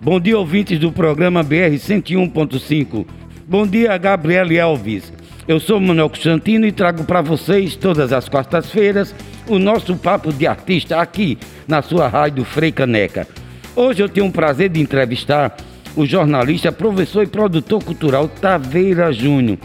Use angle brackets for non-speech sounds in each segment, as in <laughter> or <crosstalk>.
Bom dia, ouvintes do programa BR 101.5. Bom dia, Gabriel Elvis. Eu sou Manuel Constantino e trago para vocês, todas as quartas-feiras, o nosso Papo de Artista aqui na sua rádio Frei Caneca. Hoje eu tenho o prazer de entrevistar o jornalista, professor e produtor cultural Taveira Júnior,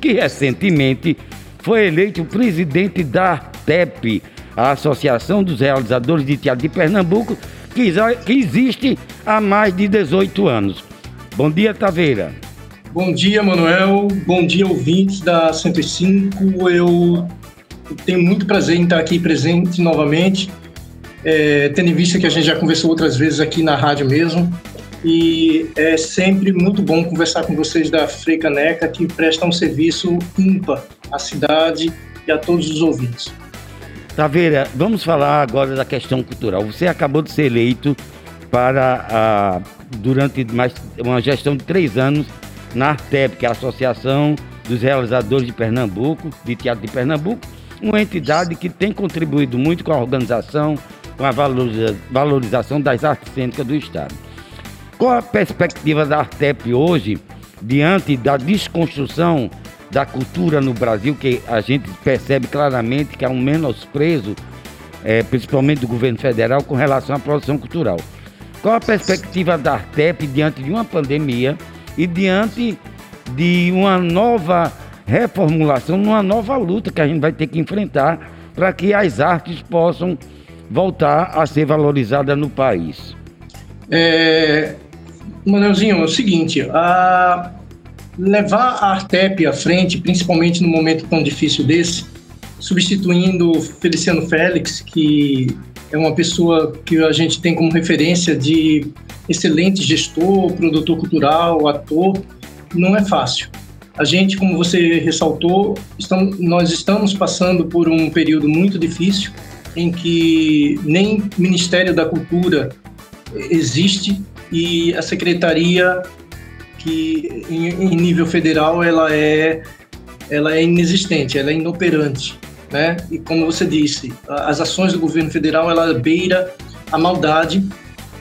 que recentemente foi eleito presidente da ARTEP, a Associação dos Realizadores de Teatro de Pernambuco, que, que existe há mais de 18 anos. Bom dia, Taveira. Bom dia, Manuel. Bom dia, ouvintes da 105. Eu tenho muito prazer em estar aqui presente novamente, é, tendo em vista que a gente já conversou outras vezes aqui na rádio mesmo. E é sempre muito bom conversar com vocês da Freicaneca, que presta um serviço ímpar à cidade e a todos os ouvintes. Taveira, vamos falar agora da questão cultural. Você acabou de ser eleito para a, durante mais uma gestão de três anos na Artep, que é a Associação dos Realizadores de Pernambuco, de Teatro de Pernambuco, uma entidade que tem contribuído muito com a organização, com a valorização das artes cênicas do Estado. Qual a perspectiva da Artep hoje, diante da desconstrução da cultura no Brasil, que a gente percebe claramente que há um menosprezo, é, principalmente do governo federal, com relação à produção cultural. Qual a perspectiva da Artep diante de uma pandemia e diante de uma nova reformulação, uma nova luta que a gente vai ter que enfrentar para que as artes possam voltar a ser valorizadas no país? É, Manuelzinho, é o seguinte, a, levar a Artep à frente, principalmente num momento tão difícil desse, substituindo Feliciano Félix, que é uma pessoa que a gente tem como referência de excelente gestor, produtor cultural, ator, não é fácil. A gente, como você ressaltou, estamos, nós estamos passando por um período muito difícil em que nem Ministério da Cultura existe e a secretaria que em, em, nível federal ela é ela é inexistente, ela é inoperante, né? E como você disse, as ações do governo federal ela beira a maldade,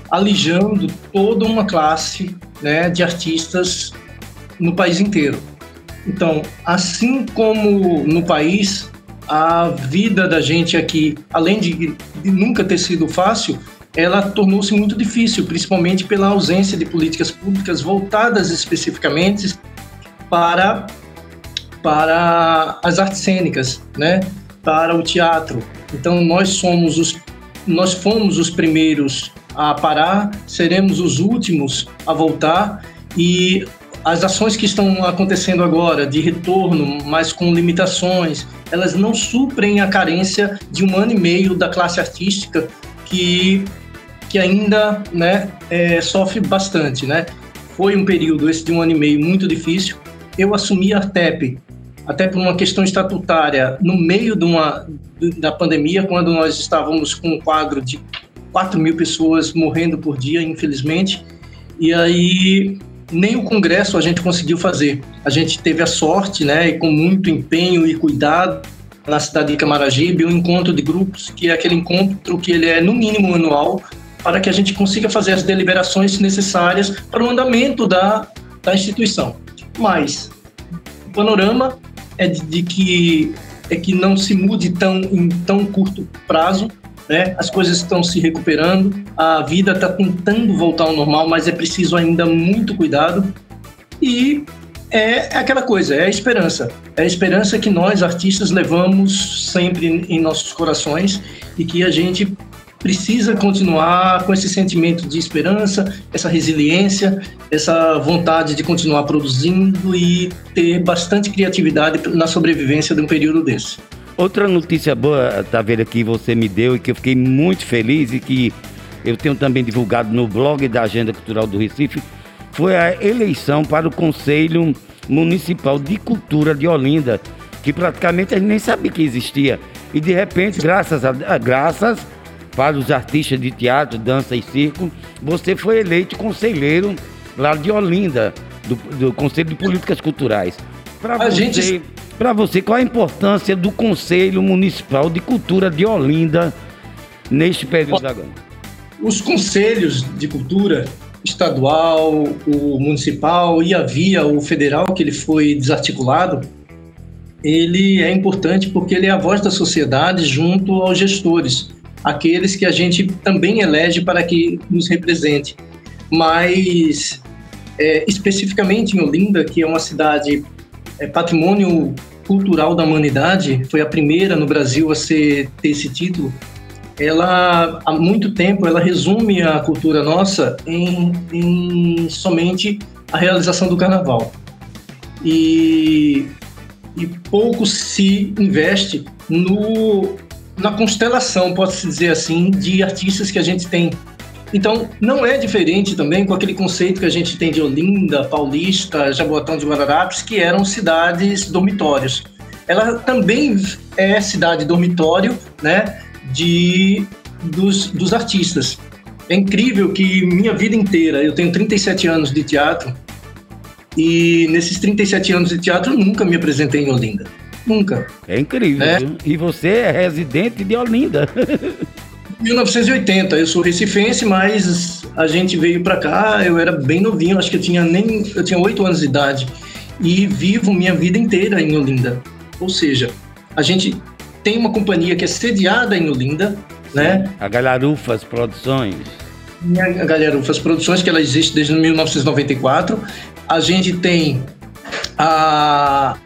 alijando toda uma classe, né, de artistas no país inteiro. Então, assim como no país, a vida da gente aqui, além de, de nunca ter sido fácil, ela tornou-se muito difícil, principalmente pela ausência de políticas públicas voltadas especificamente para para as artes cênicas, né? Para o teatro. Então nós somos os nós fomos os primeiros a parar, seremos os últimos a voltar e as ações que estão acontecendo agora de retorno, mas com limitações, elas não suprem a carência de um ano e meio da classe artística que que ainda né, é, sofre bastante. Né? Foi um período, esse de um ano e meio, muito difícil. Eu assumi a Artep, até por uma questão estatutária, no meio de uma, da pandemia, quando nós estávamos com um quadro de 4 mil pessoas morrendo por dia, infelizmente, e aí nem o Congresso a gente conseguiu fazer. A gente teve a sorte, né, e com muito empenho e cuidado, na cidade de Camaragibe, um encontro de grupos, que é aquele encontro que ele é no mínimo anual, para que a gente consiga fazer as deliberações necessárias para o andamento da, da instituição. Mas o panorama é de, de que é que não se mude tão em tão curto prazo, né? As coisas estão se recuperando, a vida está tentando voltar ao normal, mas é preciso ainda muito cuidado e é, é aquela coisa, é a esperança. É a esperança que nós, artistas, levamos sempre em nossos corações e que a gente precisa continuar com esse sentimento de esperança, essa resiliência, essa vontade de continuar produzindo e ter bastante criatividade na sobrevivência de um período desse. Outra notícia boa, Taveira, que você me deu e que eu fiquei muito feliz e que eu tenho também divulgado no blog da Agenda Cultural do Recife, foi a eleição para o Conselho Municipal de Cultura de Olinda, que praticamente a gente nem sabia que existia. E de repente, graças a graças para os artistas de teatro, dança e circo, você foi eleito conselheiro lá de Olinda, do, do Conselho de Políticas Culturais. Para você, gente... você, qual a importância do Conselho Municipal de Cultura de Olinda neste período agora? Os conselhos de cultura estadual, o municipal e havia o federal, que ele foi desarticulado, ele é importante porque ele é a voz da sociedade junto aos gestores, aqueles que a gente também elege para que nos represente. Mas, é, especificamente em Olinda, que é uma cidade é, patrimônio cultural da humanidade, foi a primeira no Brasil a ser, ter esse título, ela há muito tempo ela resume a cultura nossa em, em somente a realização do carnaval e, e pouco se investe no na constelação pode-se dizer assim de artistas que a gente tem então não é diferente também com aquele conceito que a gente tem de Olinda Paulista Jaboatão de Guararapes que eram cidades dormitórios ela também é cidade dormitório né de, dos, dos artistas. É incrível que minha vida inteira, eu tenho 37 anos de teatro, e nesses 37 anos de teatro nunca me apresentei em Olinda. Nunca. É incrível. É. E você é residente de Olinda. <laughs> 1980, eu sou recifense, mas a gente veio para cá, eu era bem novinho, acho que eu tinha nem eu tinha 8 anos de idade e vivo minha vida inteira em Olinda. Ou seja, a gente tem uma companhia que é sediada em Olinda, Sim, né? A Galharufas Produções. A Galharufas Produções, que ela existe desde 1994. A gente tem a,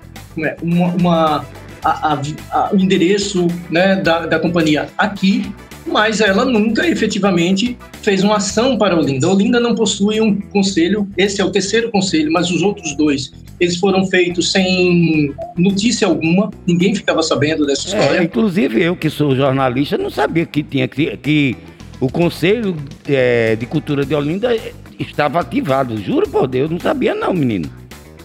uma, uma a, a, a, o endereço né, da, da companhia aqui, mas ela nunca efetivamente fez uma ação para Olinda. Olinda não possui um conselho, esse é o terceiro conselho, mas os outros dois eles foram feitos sem notícia alguma, ninguém ficava sabendo dessa é, história. É, inclusive eu, que sou jornalista, não sabia que tinha que, que o Conselho é, de Cultura de Olinda estava ativado. Juro por Deus, não sabia não, menino.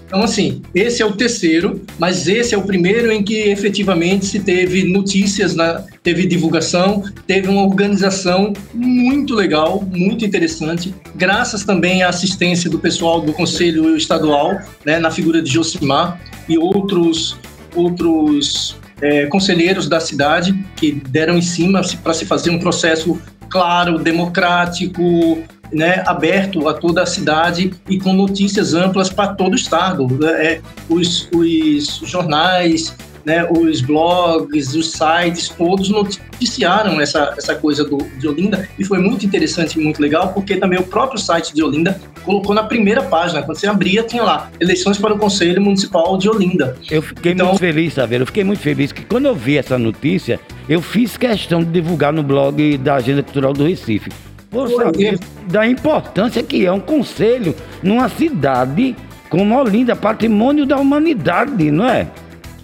Então, assim, esse é o terceiro, mas esse é o primeiro em que efetivamente se teve notícias, né? teve divulgação, teve uma organização muito legal, muito interessante, graças também à assistência do pessoal do Conselho Estadual, né, na figura de Josimar e outros, outros é, conselheiros da cidade que deram em cima para se fazer um processo claro, democrático, né, aberto a toda a cidade e com notícias amplas para todo o estado. Né? É, os, os jornais, né, os blogs, os sites, todos noticiaram essa, essa coisa do, de Olinda e foi muito interessante e muito legal, porque também o próprio site de Olinda colocou na primeira página, quando você abria, tinha lá, eleições para o Conselho Municipal de Olinda. Eu fiquei então, muito feliz, sabe? Eu fiquei muito feliz que quando eu vi essa notícia, eu fiz questão de divulgar no blog da Agenda Cultural do Recife por saber da importância que é um conselho numa cidade como Olinda, patrimônio da humanidade, não é?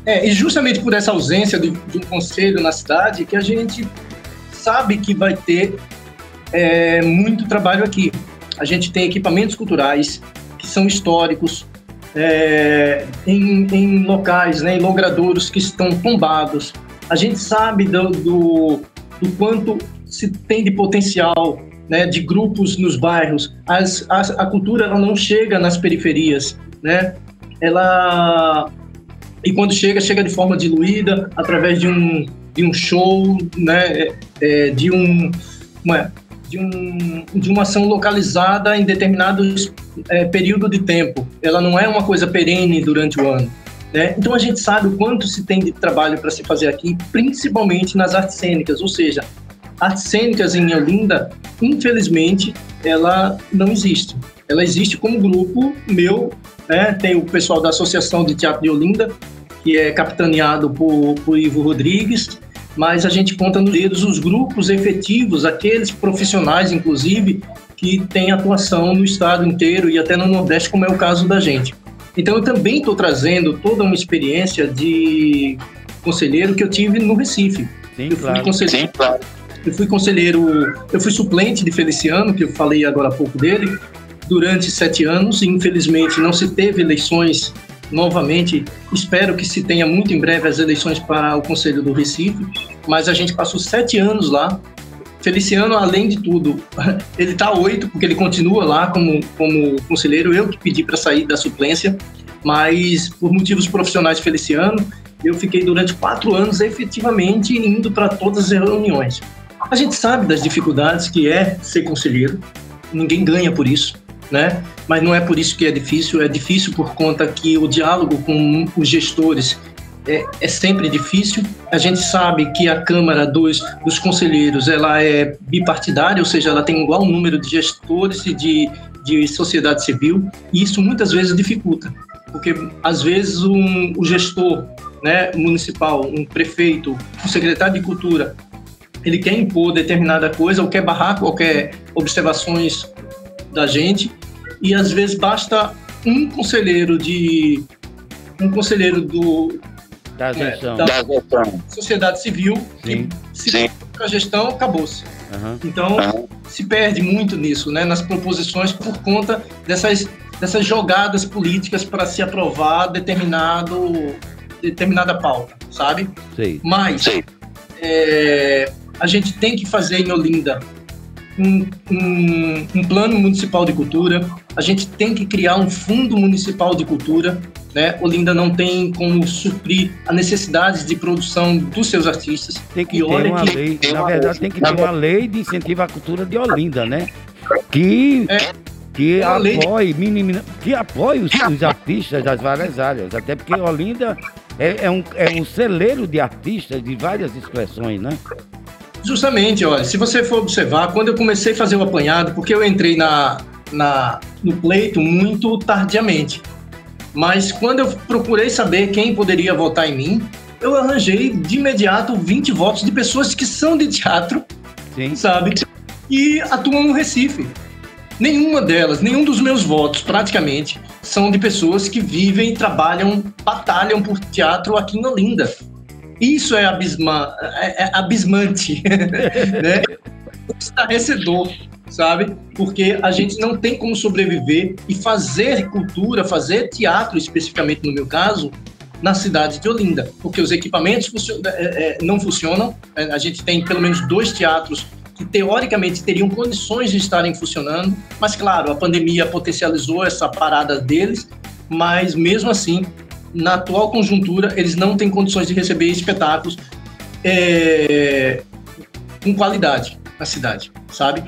É, e justamente por essa ausência de, de um conselho na cidade que a gente sabe que vai ter é, muito trabalho aqui. A gente tem equipamentos culturais que são históricos, é, em, em, locais, né, em logradouros que estão tombados. A gente sabe do, do, do quanto se tem de potencial né, de grupos nos bairros. As, a, cultura ela não chega nas periferias, né? Ela e quando chega chega de forma diluída através de um de um show, né? É, de um uma, de, um, de uma ação localizada em determinado é, período de tempo. Ela não é uma coisa perene durante o ano. Né? Então a gente sabe o quanto se tem de trabalho para se fazer aqui, principalmente nas artes cênicas, ou seja, artes cênicas em Olinda, infelizmente, ela não existe. Ela existe como grupo meu, né? Tem o pessoal da Associação de Teatro de Olinda, que é capitaneado por, por Ivo Rodrigues, mas a gente conta nos dedos os grupos efetivos, aqueles profissionais, inclusive, que têm atuação no estado inteiro e até no Nordeste, como é o caso da gente. Então, eu também estou trazendo toda uma experiência de conselheiro que eu tive no Recife. Sim, eu claro. conselheiro, Sim, claro. Eu fui conselheiro, eu fui suplente de Feliciano, que eu falei agora há pouco dele, durante sete anos. Infelizmente não se teve eleições novamente. Espero que se tenha muito em breve as eleições para o Conselho do Recife. Mas a gente passou sete anos lá. Feliciano, além de tudo, <laughs> ele está oito, porque ele continua lá como, como conselheiro. Eu que pedi para sair da suplência, mas por motivos profissionais Feliciano, eu fiquei durante quatro anos efetivamente indo para todas as reuniões. A gente sabe das dificuldades que é ser conselheiro, ninguém ganha por isso, né? Mas não é por isso que é difícil, é difícil por conta que o diálogo com os gestores é, é, sempre difícil. A gente sabe que a Câmara dos, dos Conselheiros ela é bipartidária, ou seja, ela tem igual número de gestores e de, de sociedade civil, e isso muitas vezes dificulta, porque às vezes um, o gestor né, municipal, um prefeito, um secretário de cultura, ele quer impor determinada coisa ou quer barrar qualquer observações da gente, e às vezes basta um conselheiro de um conselheiro do da gestão. É, da, gestão. sociedade civil, Sim. que se Sim. a gestão, acabou-se. Uhum. Então, uhum. se perde muito nisso, né, nas proposições, por conta dessas, dessas jogadas políticas para se aprovar determinado, determinada pauta, sabe? Sim. Mas é, a gente tem que fazer em Olinda um, um, um, plano municipal de cultura, a gente tem que criar um fundo municipal de cultura. Né? Olinda não tem como suprir a necessidade de produção dos seus artistas. Tem que e ter uma que... lei, na verdade, tem que ter uma lei de incentivo à cultura de Olinda, né? Que, é, que, apoie, que apoie os, os, artistas das várias áreas, até porque Olinda é, é, um, é um celeiro de artistas de várias expressões, né? Justamente, olha, se você for observar, quando eu comecei a fazer o apanhado, porque eu entrei na, na, no pleito muito tardiamente, mas quando eu procurei saber quem poderia votar em mim, eu arranjei de imediato 20 votos de pessoas que são de teatro, Sim. sabe? E atuam no Recife. Nenhuma delas, nenhum dos meus votos, praticamente, são de pessoas que vivem, trabalham, batalham por teatro aqui em Olinda. Isso é, abisma, é, é abismante, <laughs> né? Estarrecedor, sabe? Porque a gente não tem como sobreviver e fazer cultura, fazer teatro, especificamente no meu caso, na cidade de Olinda, porque os equipamentos é, é, não funcionam. É, a gente tem pelo menos dois teatros que teoricamente teriam condições de estarem funcionando, mas claro, a pandemia potencializou essa parada deles, mas mesmo assim na atual conjuntura, eles não têm condições de receber espetáculos é, com qualidade na cidade, sabe?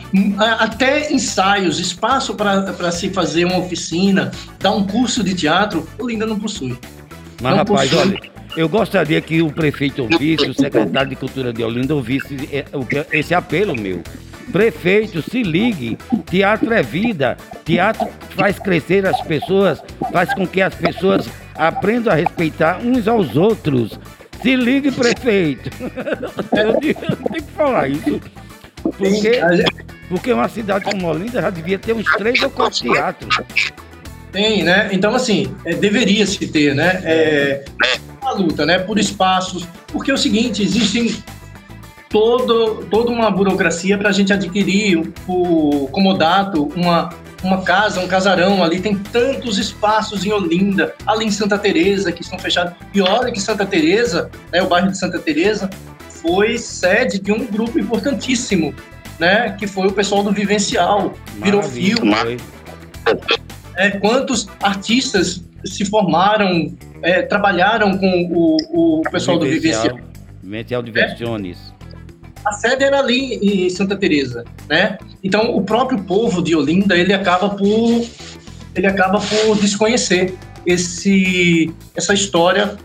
Até ensaios, espaço para se fazer uma oficina, dar um curso de teatro, Olinda não possui. Mas, não rapaz, possui. olha, eu gostaria que o prefeito ouvisse, o secretário de Cultura de Olinda ouvisse é, esse apelo meu. Prefeito, se ligue. Teatro é vida. Teatro faz crescer as pessoas, faz com que as pessoas aprendam a respeitar uns aos outros. Se ligue, prefeito. <laughs> Eu tenho que falar isso. Porque, porque uma cidade como Olinda já devia ter uns três ou quatro teatros. Tem, né? Então, assim, é, deveria se ter, né? É, uma luta, né? Por espaços. Porque é o seguinte, existem todo, toda uma burocracia para a gente adquirir o comodato, uma, uma casa, um casarão ali, tem tantos espaços em Olinda, ali em Santa Teresa que estão fechados. E olha que Santa Teresa, né, o bairro de Santa Teresa, foi sede de um grupo importantíssimo, né, que foi o pessoal do Vivencial, virou filme. É, quantos artistas se formaram, é, trabalharam com o, o pessoal do Vivencial? Vivencial Diversiones. É a sede era ali em Santa Teresa, né? Então o próprio povo de Olinda ele acaba por ele acaba por desconhecer esse essa história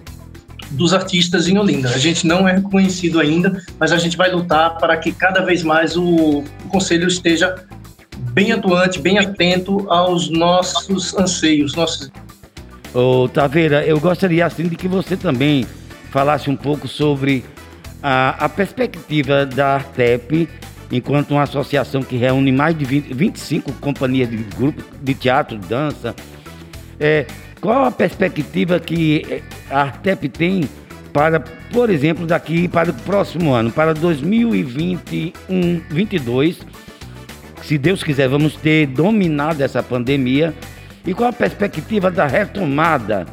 dos artistas em Olinda. A gente não é reconhecido ainda, mas a gente vai lutar para que cada vez mais o, o conselho esteja bem atuante, bem atento aos nossos anseios, nossos Ô, Taveira, eu gostaria assim de que você também falasse um pouco sobre a, a perspectiva da Artep, enquanto uma associação que reúne mais de 20, 25 companhias de grupo de teatro, dança, é, qual a perspectiva que a Artep tem para, por exemplo, daqui para o próximo ano, para 2021, 22, se Deus quiser, vamos ter dominado essa pandemia. E qual a perspectiva da retomada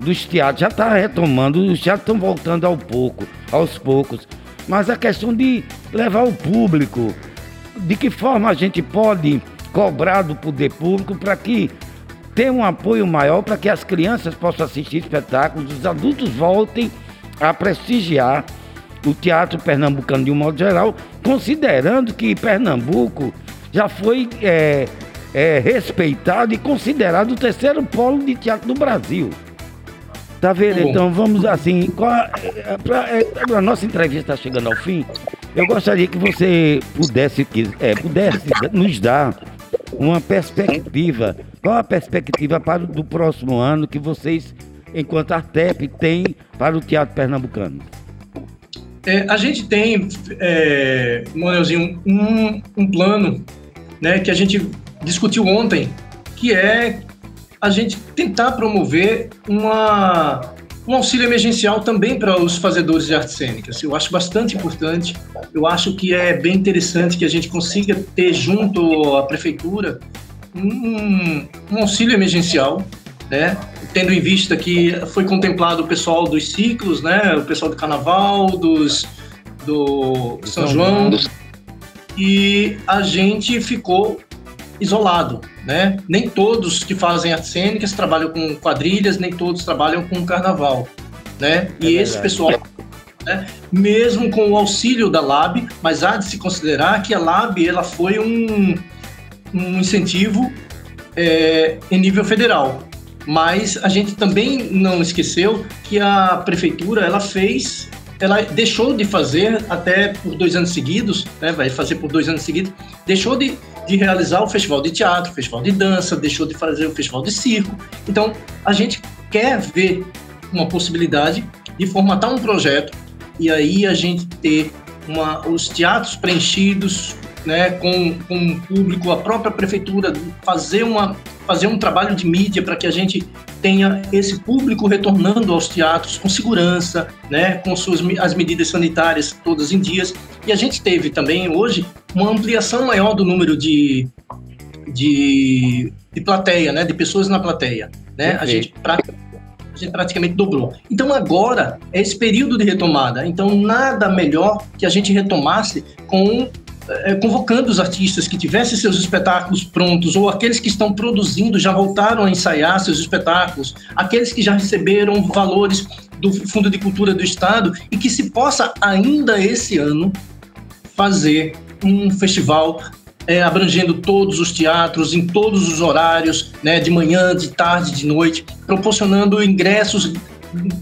dos teatros já está retomando, os teatros estão voltando ao pouco, aos poucos. Mas a questão de levar o público, de que forma a gente pode cobrar do poder público para que tenha um apoio maior para que as crianças possam assistir espetáculos, os adultos voltem a prestigiar o teatro pernambucano de um modo geral, considerando que Pernambuco já foi é, é, respeitado e considerado o terceiro polo de teatro do Brasil. Tá vendo? Então vamos assim. A, é, é, a nossa entrevista está chegando ao fim. Eu gostaria que você pudesse, é, pudesse nos dar uma perspectiva. Qual a perspectiva para o do próximo ano que vocês, enquanto Artep, têm para o teatro pernambucano? É, a gente tem, é, Manuelzinho, um, um plano né, que a gente discutiu ontem, que é a gente tentar promover uma, um auxílio emergencial também para os fazedores de artes cênicas. Eu acho bastante importante. Eu acho que é bem interessante que a gente consiga ter junto à prefeitura um, um auxílio emergencial, né? Tendo em vista que foi contemplado o pessoal dos ciclos, né? O pessoal do Carnaval, dos do São João, e a gente ficou isolado, né? Nem todos que fazem artes cênicas trabalham com quadrilhas, nem todos trabalham com carnaval, né? É e esse pessoal, né, mesmo com o auxílio da Lab, mas há de se considerar que a Lab ela foi um, um incentivo é, em nível federal, mas a gente também não esqueceu que a prefeitura ela fez ela deixou de fazer até por dois anos seguidos, né, vai fazer por dois anos seguidos, deixou de, de realizar o festival de teatro, o festival de dança, deixou de fazer o festival de circo. Então, a gente quer ver uma possibilidade de formatar um projeto e aí a gente ter uma, os teatros preenchidos, né, com, com o público, a própria prefeitura fazer, uma, fazer um trabalho de mídia para que a gente tenha esse público retornando aos teatros com segurança, né, com suas, as medidas sanitárias todas em dias. E a gente teve também hoje uma ampliação maior do número de, de, de plateia, né, de pessoas na plateia. Né? A gente a gente praticamente dobrou. Então agora é esse período de retomada. Então nada melhor que a gente retomasse com é, convocando os artistas que tivessem seus espetáculos prontos, ou aqueles que estão produzindo já voltaram a ensaiar seus espetáculos, aqueles que já receberam valores do Fundo de Cultura do Estado, e que se possa ainda esse ano fazer um festival é, abrangendo todos os teatros, em todos os horários, né, de manhã, de tarde, de noite, proporcionando ingressos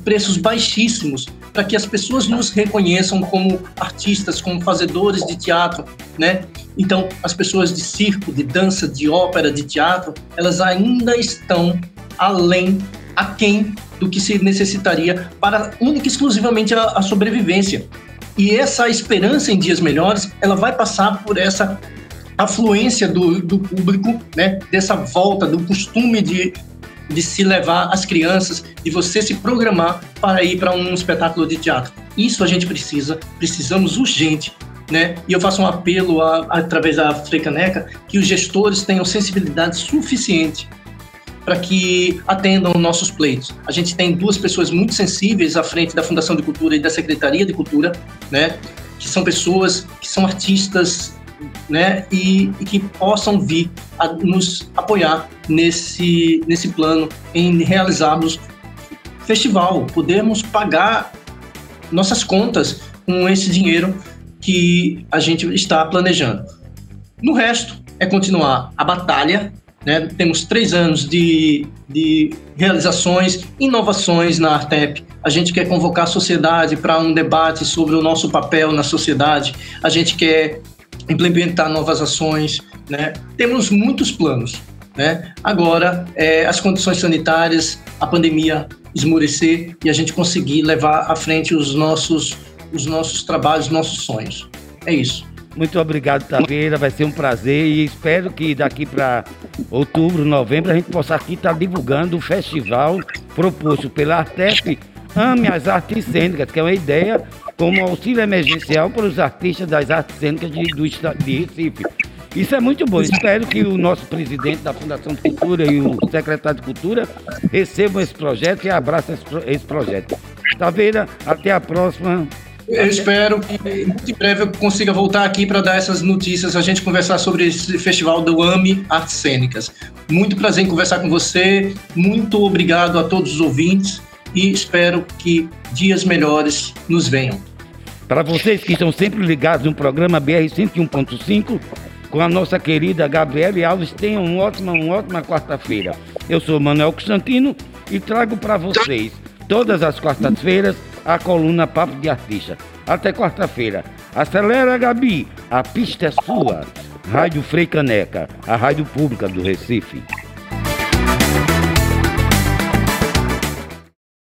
preços baixíssimos para que as pessoas nos reconheçam como artistas, como fazedores de teatro, né? Então, as pessoas de circo, de dança, de ópera, de teatro, elas ainda estão além, aquém do que se necessitaria para única e exclusivamente a, a sobrevivência. E essa esperança em dias melhores, ela vai passar por essa afluência do, do público, né? Dessa volta, do costume de de se levar as crianças, de você se programar para ir para um espetáculo de teatro. Isso a gente precisa, precisamos urgente. Né? E eu faço um apelo a, através da Frecaneca que os gestores tenham sensibilidade suficiente para que atendam nossos pleitos. A gente tem duas pessoas muito sensíveis à frente da Fundação de Cultura e da Secretaria de Cultura, né? que são pessoas que são artistas né, e, e, que possam vir a nos apoiar nesse, nesse plano em realizarmos festival, podermos pagar nossas contas com esse dinheiro que a gente está planejando. No resto, é continuar a batalha. Né? Temos três anos de, de realizações, inovações na Artep. A gente quer convocar a sociedade para um debate sobre o nosso papel na sociedade. A gente quer implementar novas ações, né? Temos muitos planos, né? Agora, é, as condições sanitárias, a pandemia esmorecer e a gente conseguir levar à frente os nossos, os nossos trabalhos, nossos sonhos. É isso. Muito obrigado, Taveira. Vai ser um prazer e espero que daqui para outubro, novembro, a gente possa aqui estar tá divulgando o festival proposto pela Artep Ame as Artes Cênicas, que é uma ideia como auxílio emergencial para os artistas das artes cênicas de, do de Recife. Isso é muito bom. Espero que o nosso presidente da Fundação de Cultura e o secretário de Cultura recebam esse projeto e abracem esse projeto. Taveira, até a próxima. Eu espero que muito em breve eu consiga voltar aqui para dar essas notícias, a gente conversar sobre esse festival do AME Artes Cênicas. Muito prazer em conversar com você, muito obrigado a todos os ouvintes e espero que dias melhores nos venham. Para vocês que estão sempre ligados no programa BR 101.5, com a nossa querida Gabriele Alves, tenham uma ótima, uma ótima quarta-feira. Eu sou Manuel Constantino e trago para vocês, todas as quartas-feiras, a coluna Papo de Artista. Até quarta-feira. Acelera, Gabi, a pista é sua. Rádio Frei Caneca, a rádio pública do Recife.